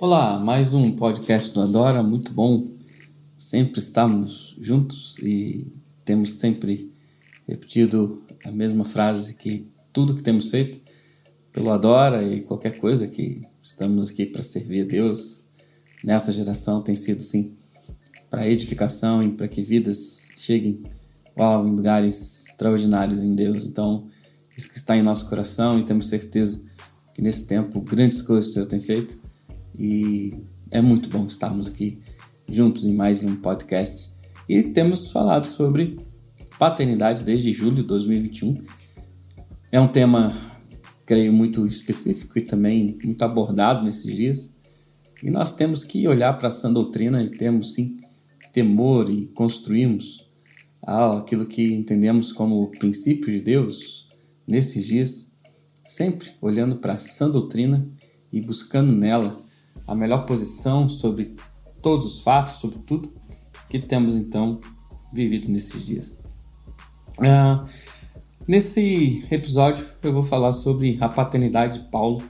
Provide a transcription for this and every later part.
Olá, mais um podcast do Adora, muito bom. Sempre estamos juntos e temos sempre repetido a mesma frase que tudo que temos feito pelo Adora e qualquer coisa que estamos aqui para servir a Deus nessa geração tem sido sim para edificação e para que vidas cheguem uau, em lugares extraordinários em Deus. Então, isso que está em nosso coração e temos certeza que nesse tempo grandes coisas o Senhor tem feito e é muito bom estarmos aqui juntos em mais um podcast. E temos falado sobre paternidade desde julho de 2021. É um tema, creio, muito específico e também muito abordado nesses dias. E nós temos que olhar para essa doutrina e temos sim temor e construirmos aquilo que entendemos como princípio de Deus nesses dias, sempre olhando para a sã doutrina e buscando nela a melhor posição sobre todos os fatos, sobre tudo que temos então vivido nesses dias. Uh, nesse episódio eu vou falar sobre a paternidade de Paulo,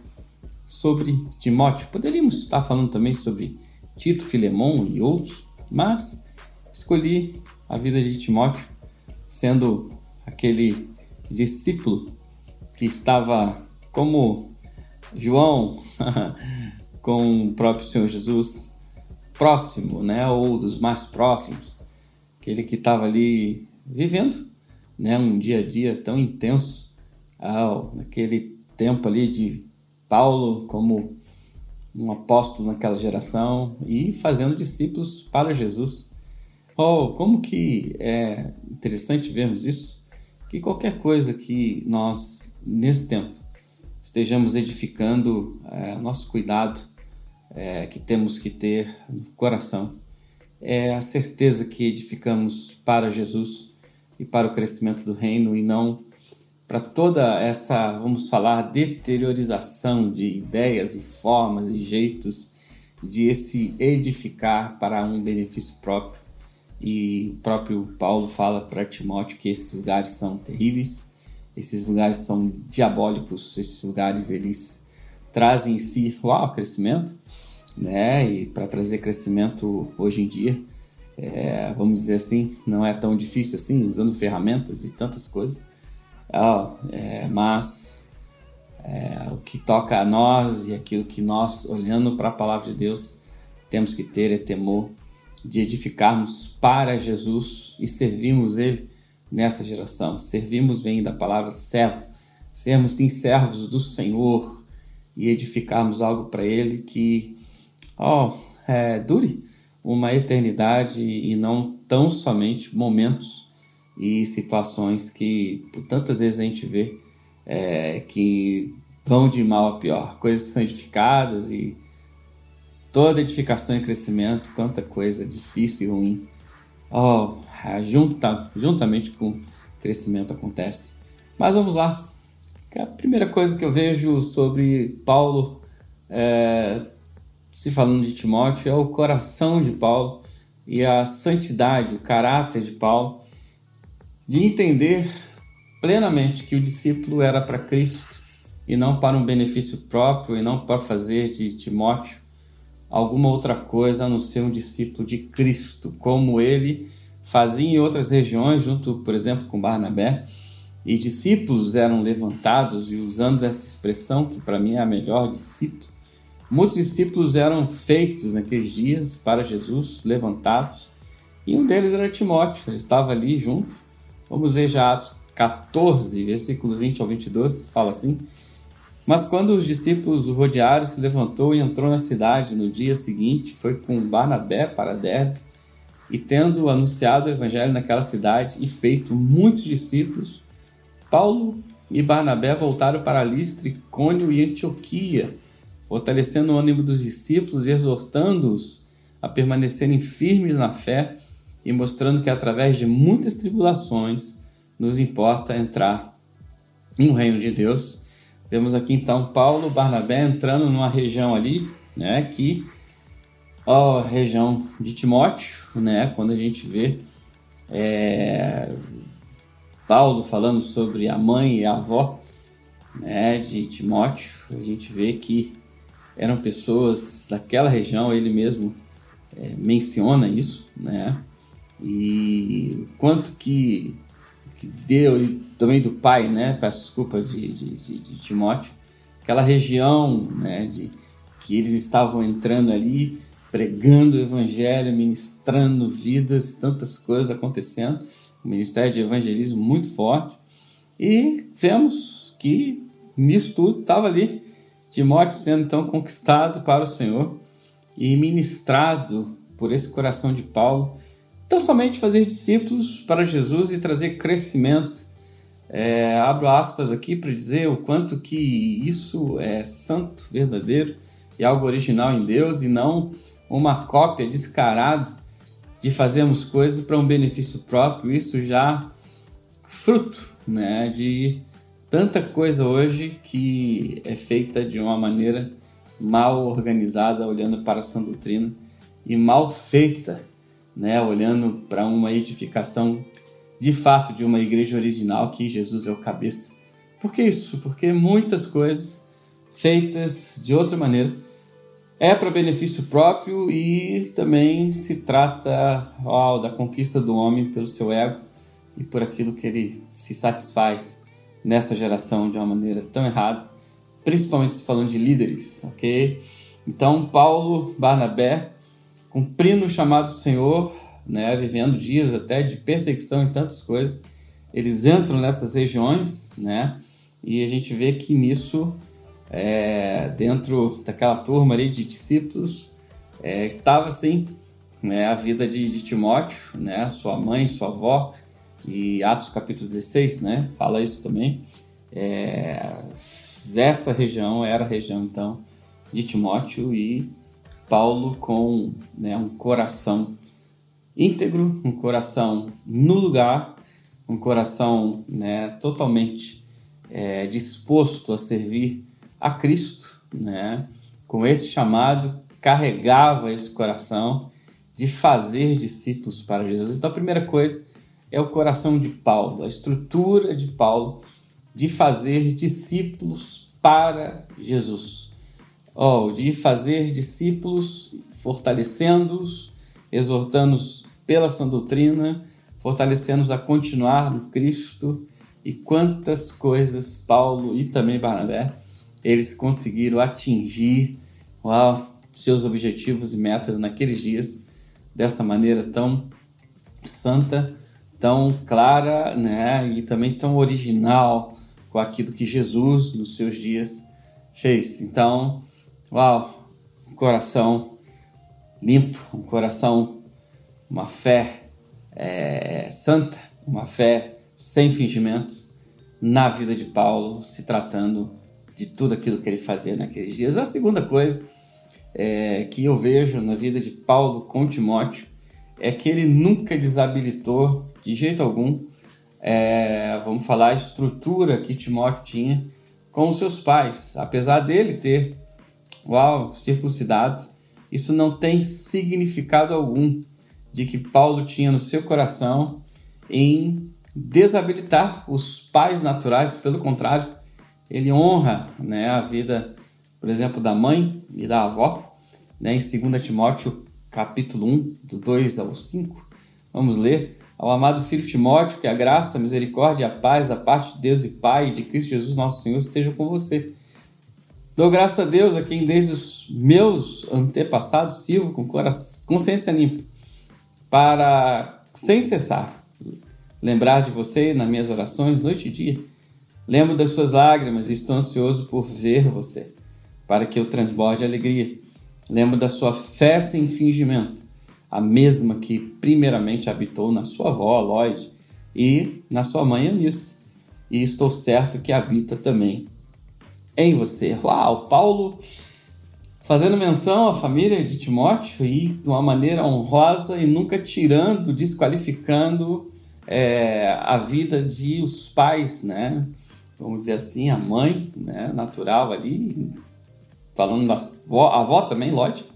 sobre Timóteo. Poderíamos estar falando também sobre Tito, Filemão e outros, mas escolhi a vida de Timóteo sendo aquele discípulo que estava como João com o próprio Senhor Jesus próximo, né, ou dos mais próximos, aquele que estava ali vivendo, né, um dia a dia tão intenso, ah, naquele tempo ali de Paulo como um apóstolo naquela geração e fazendo discípulos para Jesus. Oh, como que é interessante vermos isso, que qualquer coisa que nós nesse tempo estejamos edificando é, nosso cuidado é, que temos que ter no coração é a certeza que edificamos para Jesus e para o crescimento do reino e não para toda essa, vamos falar, deteriorização de ideias e formas e jeitos de se edificar para um benefício próprio. E o próprio Paulo fala para Timóteo que esses lugares são terríveis, esses lugares são diabólicos, esses lugares eles trazem em si uau, crescimento, né? E para trazer crescimento hoje em dia, é, vamos dizer assim, não é tão difícil assim, usando ferramentas e tantas coisas. É, mas é, o que toca a nós e aquilo que nós, olhando para a palavra de Deus, temos que ter é temor de edificarmos para Jesus e servirmos Ele nessa geração. Servimos vem da palavra servo, sermos sim servos do Senhor e edificarmos algo para Ele que oh, é, dure uma eternidade e não tão somente momentos e situações que por tantas vezes a gente vê é, que vão de mal a pior, coisas que são edificadas e toda edificação e crescimento, quanta coisa difícil e ruim, oh, junta, juntamente com o crescimento acontece. Mas vamos lá. A primeira coisa que eu vejo sobre Paulo é, se falando de Timóteo, é o coração de Paulo e a santidade, o caráter de Paulo, de entender plenamente que o discípulo era para Cristo e não para um benefício próprio e não para fazer de Timóteo alguma outra coisa a não ser um discípulo de Cristo, como ele fazia em outras regiões, junto, por exemplo, com Barnabé. E discípulos eram levantados, e usando essa expressão, que para mim é a melhor, discípulo, Muitos discípulos eram feitos naqueles dias para Jesus, levantados, e um deles era Timóteo, ele estava ali junto. Vamos ver já Atos 14, versículo 20 ao 22, fala assim: Mas quando os discípulos o rodearam, se levantou e entrou na cidade. No dia seguinte, foi com Barnabé para Derbe, e tendo anunciado o evangelho naquela cidade e feito muitos discípulos, Paulo e Barnabé voltaram para Listra, Cônio e Antioquia fortalecendo o ânimo dos discípulos e exortando-os a permanecerem firmes na fé e mostrando que através de muitas tribulações nos importa entrar no reino de Deus. Vemos aqui então Paulo, Barnabé entrando numa região ali, né, que ó, região de Timóteo, né, quando a gente vê é, Paulo falando sobre a mãe e a avó, né, de Timóteo, a gente vê que eram pessoas daquela região, ele mesmo é, menciona isso, né? E quanto que, que deu, e também do pai, né? Peço desculpa de, de, de, de Timóteo, aquela região, né? De, que eles estavam entrando ali, pregando o evangelho, ministrando vidas, tantas coisas acontecendo, um ministério de evangelismo muito forte. E vemos que nisso tudo estava ali Timóteo sendo então conquistado para o Senhor e ministrado por esse coração de Paulo, tão somente fazer discípulos para Jesus e trazer crescimento. É, abro aspas aqui para dizer o quanto que isso é santo, verdadeiro e algo original em Deus e não uma cópia descarada de fazermos coisas para um benefício próprio. Isso já fruto né, de tanta coisa hoje que é feita de uma maneira mal organizada, olhando para a sã doutrina, e mal feita, né, olhando para uma edificação de fato de uma igreja original que Jesus é o cabeça. Por que isso? Porque muitas coisas feitas de outra maneira é para benefício próprio e também se trata oh, da conquista do homem pelo seu ego e por aquilo que ele se satisfaz nessa geração de uma maneira tão errada principalmente se falando de líderes, ok? Então, Paulo, Barnabé, cumprindo o chamado do Senhor, né, vivendo dias até de perseguição e tantas coisas, eles entram nessas regiões, né, e a gente vê que nisso, é, dentro daquela turma ali de discípulos, é, estava sim né, a vida de, de Timóteo, né, sua mãe, sua avó, e Atos capítulo 16, né, fala isso também. É, essa região era a região então de Timóteo e Paulo com né, um coração íntegro, um coração no lugar, um coração né, totalmente é, disposto a servir a Cristo, né, com esse chamado, carregava esse coração de fazer discípulos para Jesus. Então, a primeira coisa é o coração de Paulo, a estrutura de Paulo de fazer discípulos para Jesus. Oh, de fazer discípulos, fortalecendo-os, exortando-os pela sã doutrina, fortalecendo-os a continuar no Cristo. E quantas coisas Paulo e também Barnabé eles conseguiram atingir uau, seus objetivos e metas naqueles dias dessa maneira tão santa, tão clara, né, e também tão original com aquilo que Jesus nos seus dias fez. Então, uau, um coração limpo, um coração, uma fé é, santa, uma fé sem fingimentos na vida de Paulo, se tratando de tudo aquilo que ele fazia naqueles dias. A segunda coisa é, que eu vejo na vida de Paulo com Timóteo é que ele nunca desabilitou de jeito algum é, vamos falar, a estrutura que Timóteo tinha com os seus pais. Apesar dele ter, uau, circuncidado, isso não tem significado algum de que Paulo tinha no seu coração em desabilitar os pais naturais, pelo contrário, ele honra né, a vida, por exemplo, da mãe e da avó, né, em 2 Timóteo capítulo 1, do 2 ao 5, vamos ler, ao amado filho Timóteo, que a graça, a misericórdia e a paz da parte de Deus e Pai e de Cristo Jesus nosso Senhor estejam com você. Dou graças a Deus a quem desde os meus antepassados sirvo com consciência limpa, para, sem cessar, lembrar de você nas minhas orações, noite e dia. Lembro das suas lágrimas e estou ansioso por ver você, para que eu transborde alegria. Lembro da sua fé sem fingimento a mesma que primeiramente habitou na sua avó, Lloyd, e na sua mãe, Eunice. E estou certo que habita também em você. Uau, Paulo fazendo menção à família de Timóteo e de uma maneira honrosa e nunca tirando, desqualificando é, a vida de os pais, né? Vamos dizer assim, a mãe, né? Natural ali, falando da avó, a avó também, Lloyd.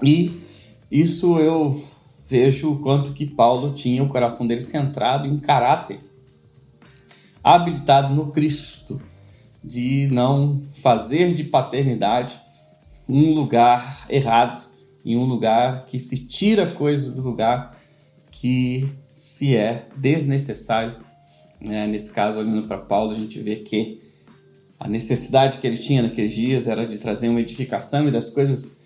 E isso eu vejo o quanto que Paulo tinha o coração dele centrado em caráter, habilitado no Cristo, de não fazer de paternidade um lugar errado, em um lugar que se tira coisas do lugar que se é desnecessário. Né? Nesse caso, olhando para Paulo, a gente vê que a necessidade que ele tinha naqueles dias era de trazer uma edificação e das coisas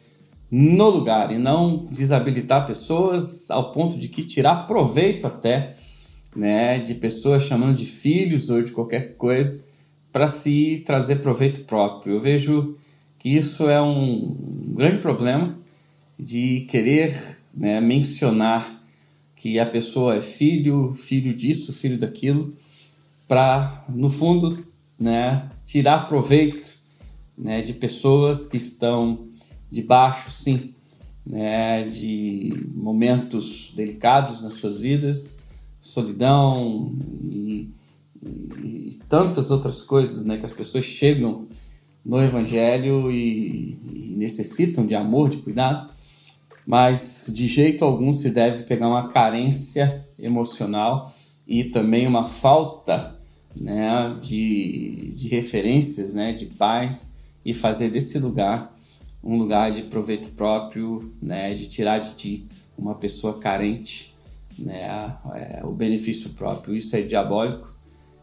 no lugar e não desabilitar pessoas ao ponto de que tirar proveito até né, de pessoas chamando de filhos ou de qualquer coisa para se trazer proveito próprio. Eu vejo que isso é um grande problema de querer né, mencionar que a pessoa é filho, filho disso, filho daquilo, para, no fundo, né, tirar proveito né, de pessoas que estão debaixo, sim, né, de momentos delicados nas suas vidas, solidão e, tantas outras coisas né, que as pessoas chegam no Evangelho e, e necessitam de amor, de cuidado, mas de jeito algum se deve pegar uma carência emocional e também uma falta né, de, de referências, né, de paz e fazer desse lugar um lugar de proveito próprio, né, de tirar de ti uma pessoa carente, né, é, o benefício próprio. Isso é diabólico.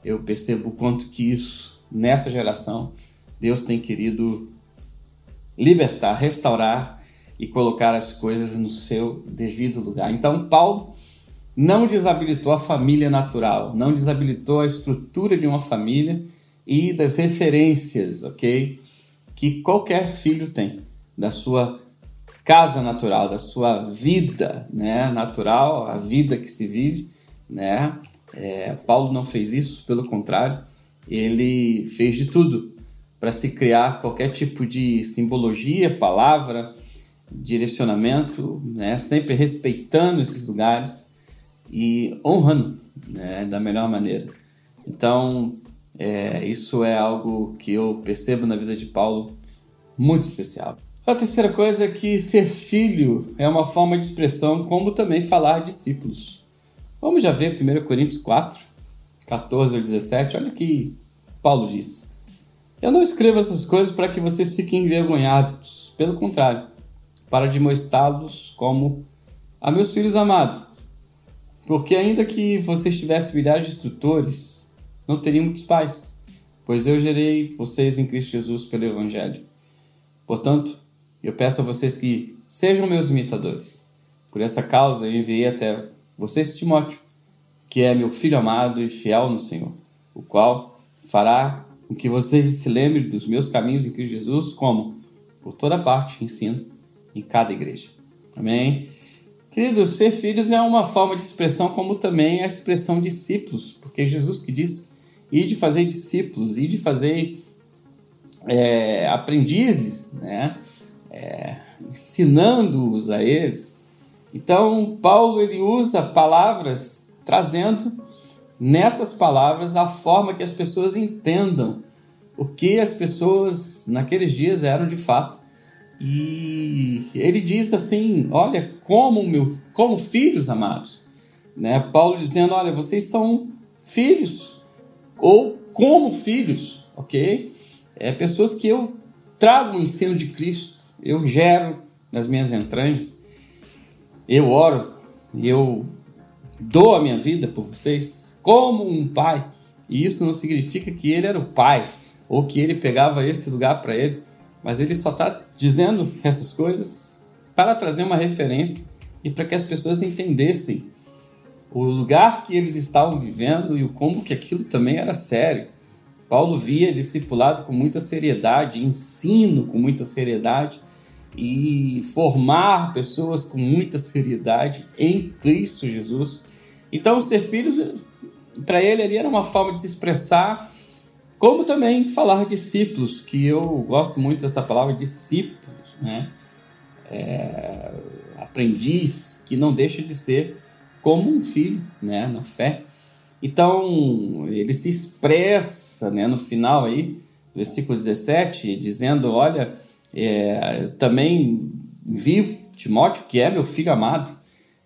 Eu percebo o quanto que isso nessa geração Deus tem querido libertar, restaurar e colocar as coisas no seu devido lugar. Então Paulo não desabilitou a família natural, não desabilitou a estrutura de uma família e das referências, ok? Que qualquer filho tem da sua casa natural, da sua vida, né, natural, a vida que se vive, né? É, Paulo não fez isso, pelo contrário, ele fez de tudo para se criar qualquer tipo de simbologia, palavra, direcionamento, né? Sempre respeitando esses lugares e honrando né, da melhor maneira. Então, é, isso é algo que eu percebo na vida de Paulo muito especial. A terceira coisa é que ser filho é uma forma de expressão, como também falar discípulos. Vamos já ver 1 Coríntios 4, 14 ao 17. Olha o que Paulo diz. Eu não escrevo essas coisas para que vocês fiquem envergonhados. Pelo contrário, para demonstrá-los como a meus filhos amados. Porque ainda que vocês tivessem milhares de instrutores, não teriam muitos pais, pois eu gerei vocês em Cristo Jesus pelo Evangelho. Portanto, eu peço a vocês que sejam meus imitadores. Por essa causa, eu enviei até vocês Timóteo, que é meu filho amado e fiel no Senhor, o qual fará com que vocês se lembrem dos meus caminhos em Cristo Jesus, como, por toda parte, ensino em cada igreja. Amém? Queridos, ser filhos é uma forma de expressão, como também a expressão discípulos, porque Jesus que disse, e de fazer discípulos, e de fazer é, aprendizes, né? É, ensinando-os a eles. Então, Paulo ele usa palavras trazendo nessas palavras a forma que as pessoas entendam o que as pessoas naqueles dias eram de fato e ele diz assim: Olha, como, meu, como filhos amados. Né? Paulo dizendo: Olha, vocês são filhos, ou como filhos, ok? É pessoas que eu trago o ensino de Cristo, eu gero nas minhas entranhas, eu oro, eu dou a minha vida por vocês, como um pai. E isso não significa que ele era o pai, ou que ele pegava esse lugar para ele mas ele só está dizendo essas coisas para trazer uma referência e para que as pessoas entendessem o lugar que eles estavam vivendo e o como que aquilo também era sério. Paulo via discipulado com muita seriedade, ensino com muita seriedade e formar pessoas com muita seriedade em Cristo Jesus. Então, ser filhos, para ele ali era uma forma de se expressar como também falar discípulos, que eu gosto muito dessa palavra discípulos, né? É, aprendiz que não deixa de ser como um filho, né, na fé. Então, ele se expressa, né, no final aí, versículo 17, dizendo, olha, é, eu também vi Timóteo, que é meu filho amado,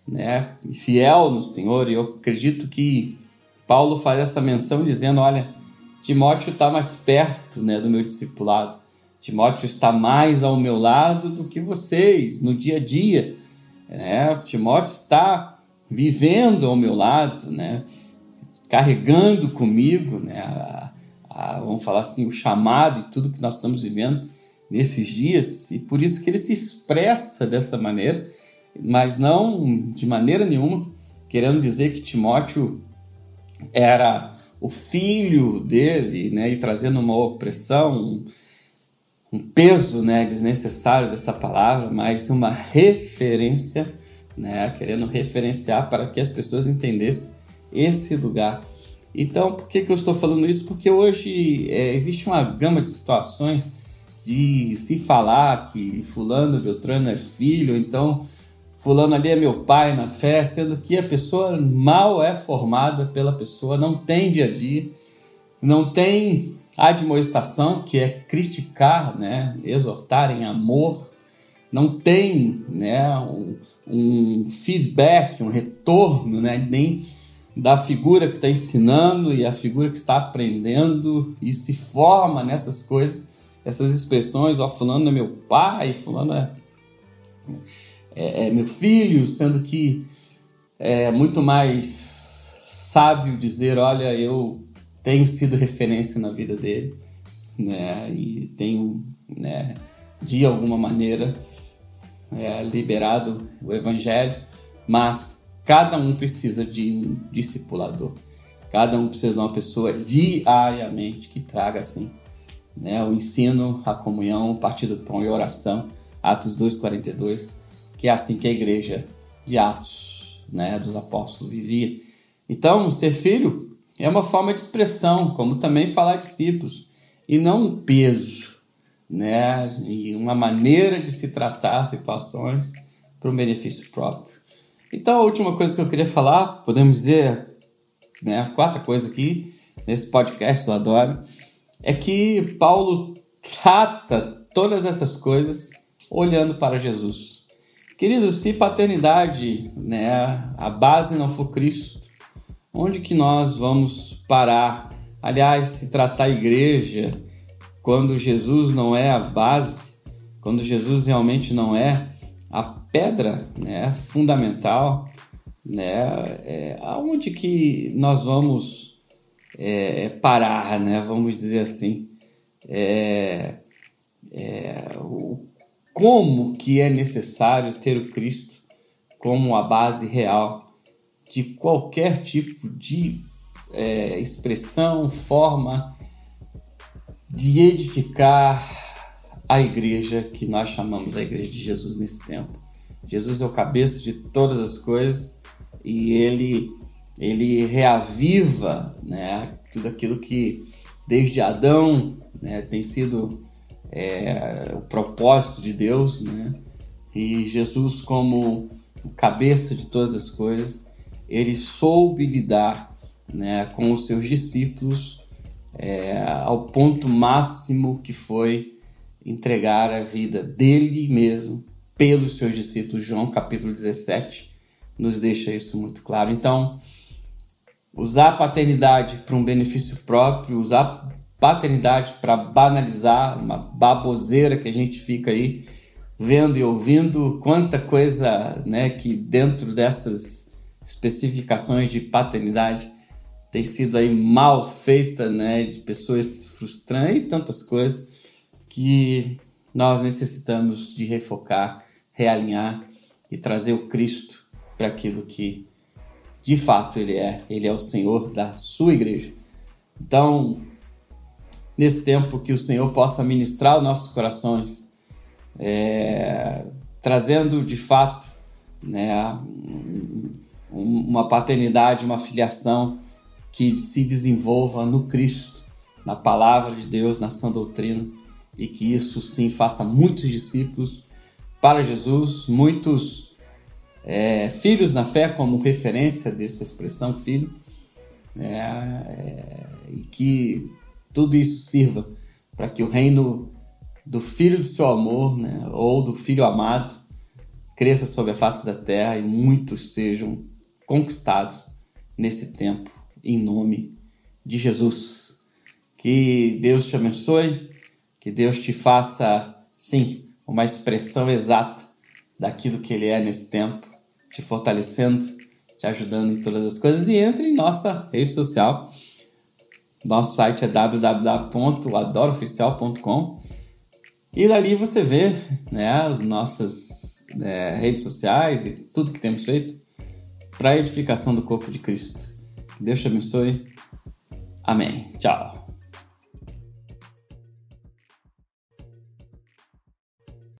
né, fiel no Senhor, e eu acredito que Paulo faz essa menção dizendo, olha, Timóteo está mais perto né, do meu discipulado. Timóteo está mais ao meu lado do que vocês no dia a dia. Né? Timóteo está vivendo ao meu lado, né? carregando comigo, né? A, a, vamos falar assim, o chamado e tudo que nós estamos vivendo nesses dias, e por isso que ele se expressa dessa maneira, mas não de maneira nenhuma querendo dizer que Timóteo era o filho dele, né, e trazendo uma opressão, um, peso, né, desnecessário dessa palavra, mas uma referência, né, querendo referenciar para que as pessoas entendessem esse lugar. Então, por que, que eu estou falando isso? Porque hoje é, existe uma gama de situações de se falar que fulano, Beltrano é filho, então fulano ali é meu pai na fé, sendo que a pessoa mal é formada pela pessoa, não tem dia a dia, não tem admoestação, que é criticar, né, exortar em amor, não tem né, um, um feedback, um retorno, né, nem da figura que está ensinando e a figura que está aprendendo e se forma nessas coisas, essas expressões, ó, fulano é meu pai, fulano é é, é meu filho, sendo que é muito mais sábio dizer, olha, eu tenho sido referência na vida dele, né? E tenho, né, de alguma maneira, é, liberado o evangelho, mas cada um precisa de um discipulador. Cada um precisa de uma pessoa diariamente que traga assim, né, o ensino, a comunhão, o partido do pão e a oração. Atos 2:42 que é assim que a igreja de Atos, né, dos apóstolos vivia. Então, ser filho é uma forma de expressão, como também falar discípulos, e não um peso, né, e uma maneira de se tratar situações para um benefício próprio. Então, a última coisa que eu queria falar, podemos dizer, né, a quarta coisa aqui nesse podcast do Adoro, é que Paulo trata todas essas coisas olhando para Jesus. Queridos, se paternidade, né, a base não for Cristo, onde que nós vamos parar? Aliás, se tratar a igreja, quando Jesus não é a base, quando Jesus realmente não é a pedra né, fundamental, né, é, aonde que nós vamos é, parar, né, vamos dizer assim? É, é, o como que é necessário ter o Cristo como a base real de qualquer tipo de é, expressão, forma de edificar a igreja que nós chamamos a igreja de Jesus nesse tempo. Jesus é o cabeça de todas as coisas e ele ele reaviva, né, tudo aquilo que desde Adão né, tem sido é, o propósito de Deus, né? E Jesus, como cabeça de todas as coisas, ele soube lidar né, com os seus discípulos é, ao ponto máximo que foi entregar a vida dele mesmo pelos seus discípulos. João capítulo 17 nos deixa isso muito claro. Então, usar a paternidade para um benefício próprio, usar paternidade para banalizar uma baboseira que a gente fica aí vendo e ouvindo quanta coisa, né, que dentro dessas especificações de paternidade tem sido aí mal feita, né, de pessoas se frustrando e tantas coisas que nós necessitamos de refocar, realinhar e trazer o Cristo para aquilo que de fato ele é. Ele é o Senhor da sua igreja. Então, nesse tempo que o Senhor possa ministrar os nossos corações, é, trazendo de fato né, uma paternidade, uma filiação que se desenvolva no Cristo, na palavra de Deus, na sã doutrina, e que isso sim faça muitos discípulos para Jesus, muitos é, filhos na fé, como referência dessa expressão filho, é, é, e que tudo isso sirva para que o reino do Filho do seu amor, né, ou do Filho amado, cresça sobre a face da terra e muitos sejam conquistados nesse tempo, em nome de Jesus. Que Deus te abençoe, Que Deus te faça, sim, uma expressão exata daquilo que Ele é nesse tempo, te fortalecendo, te ajudando em todas as coisas. E entre em nossa rede social. Nosso site é www.adoroficial.com e dali você vê né, as nossas é, redes sociais e tudo que temos feito para a edificação do corpo de Cristo. Deus te abençoe. Amém. Tchau.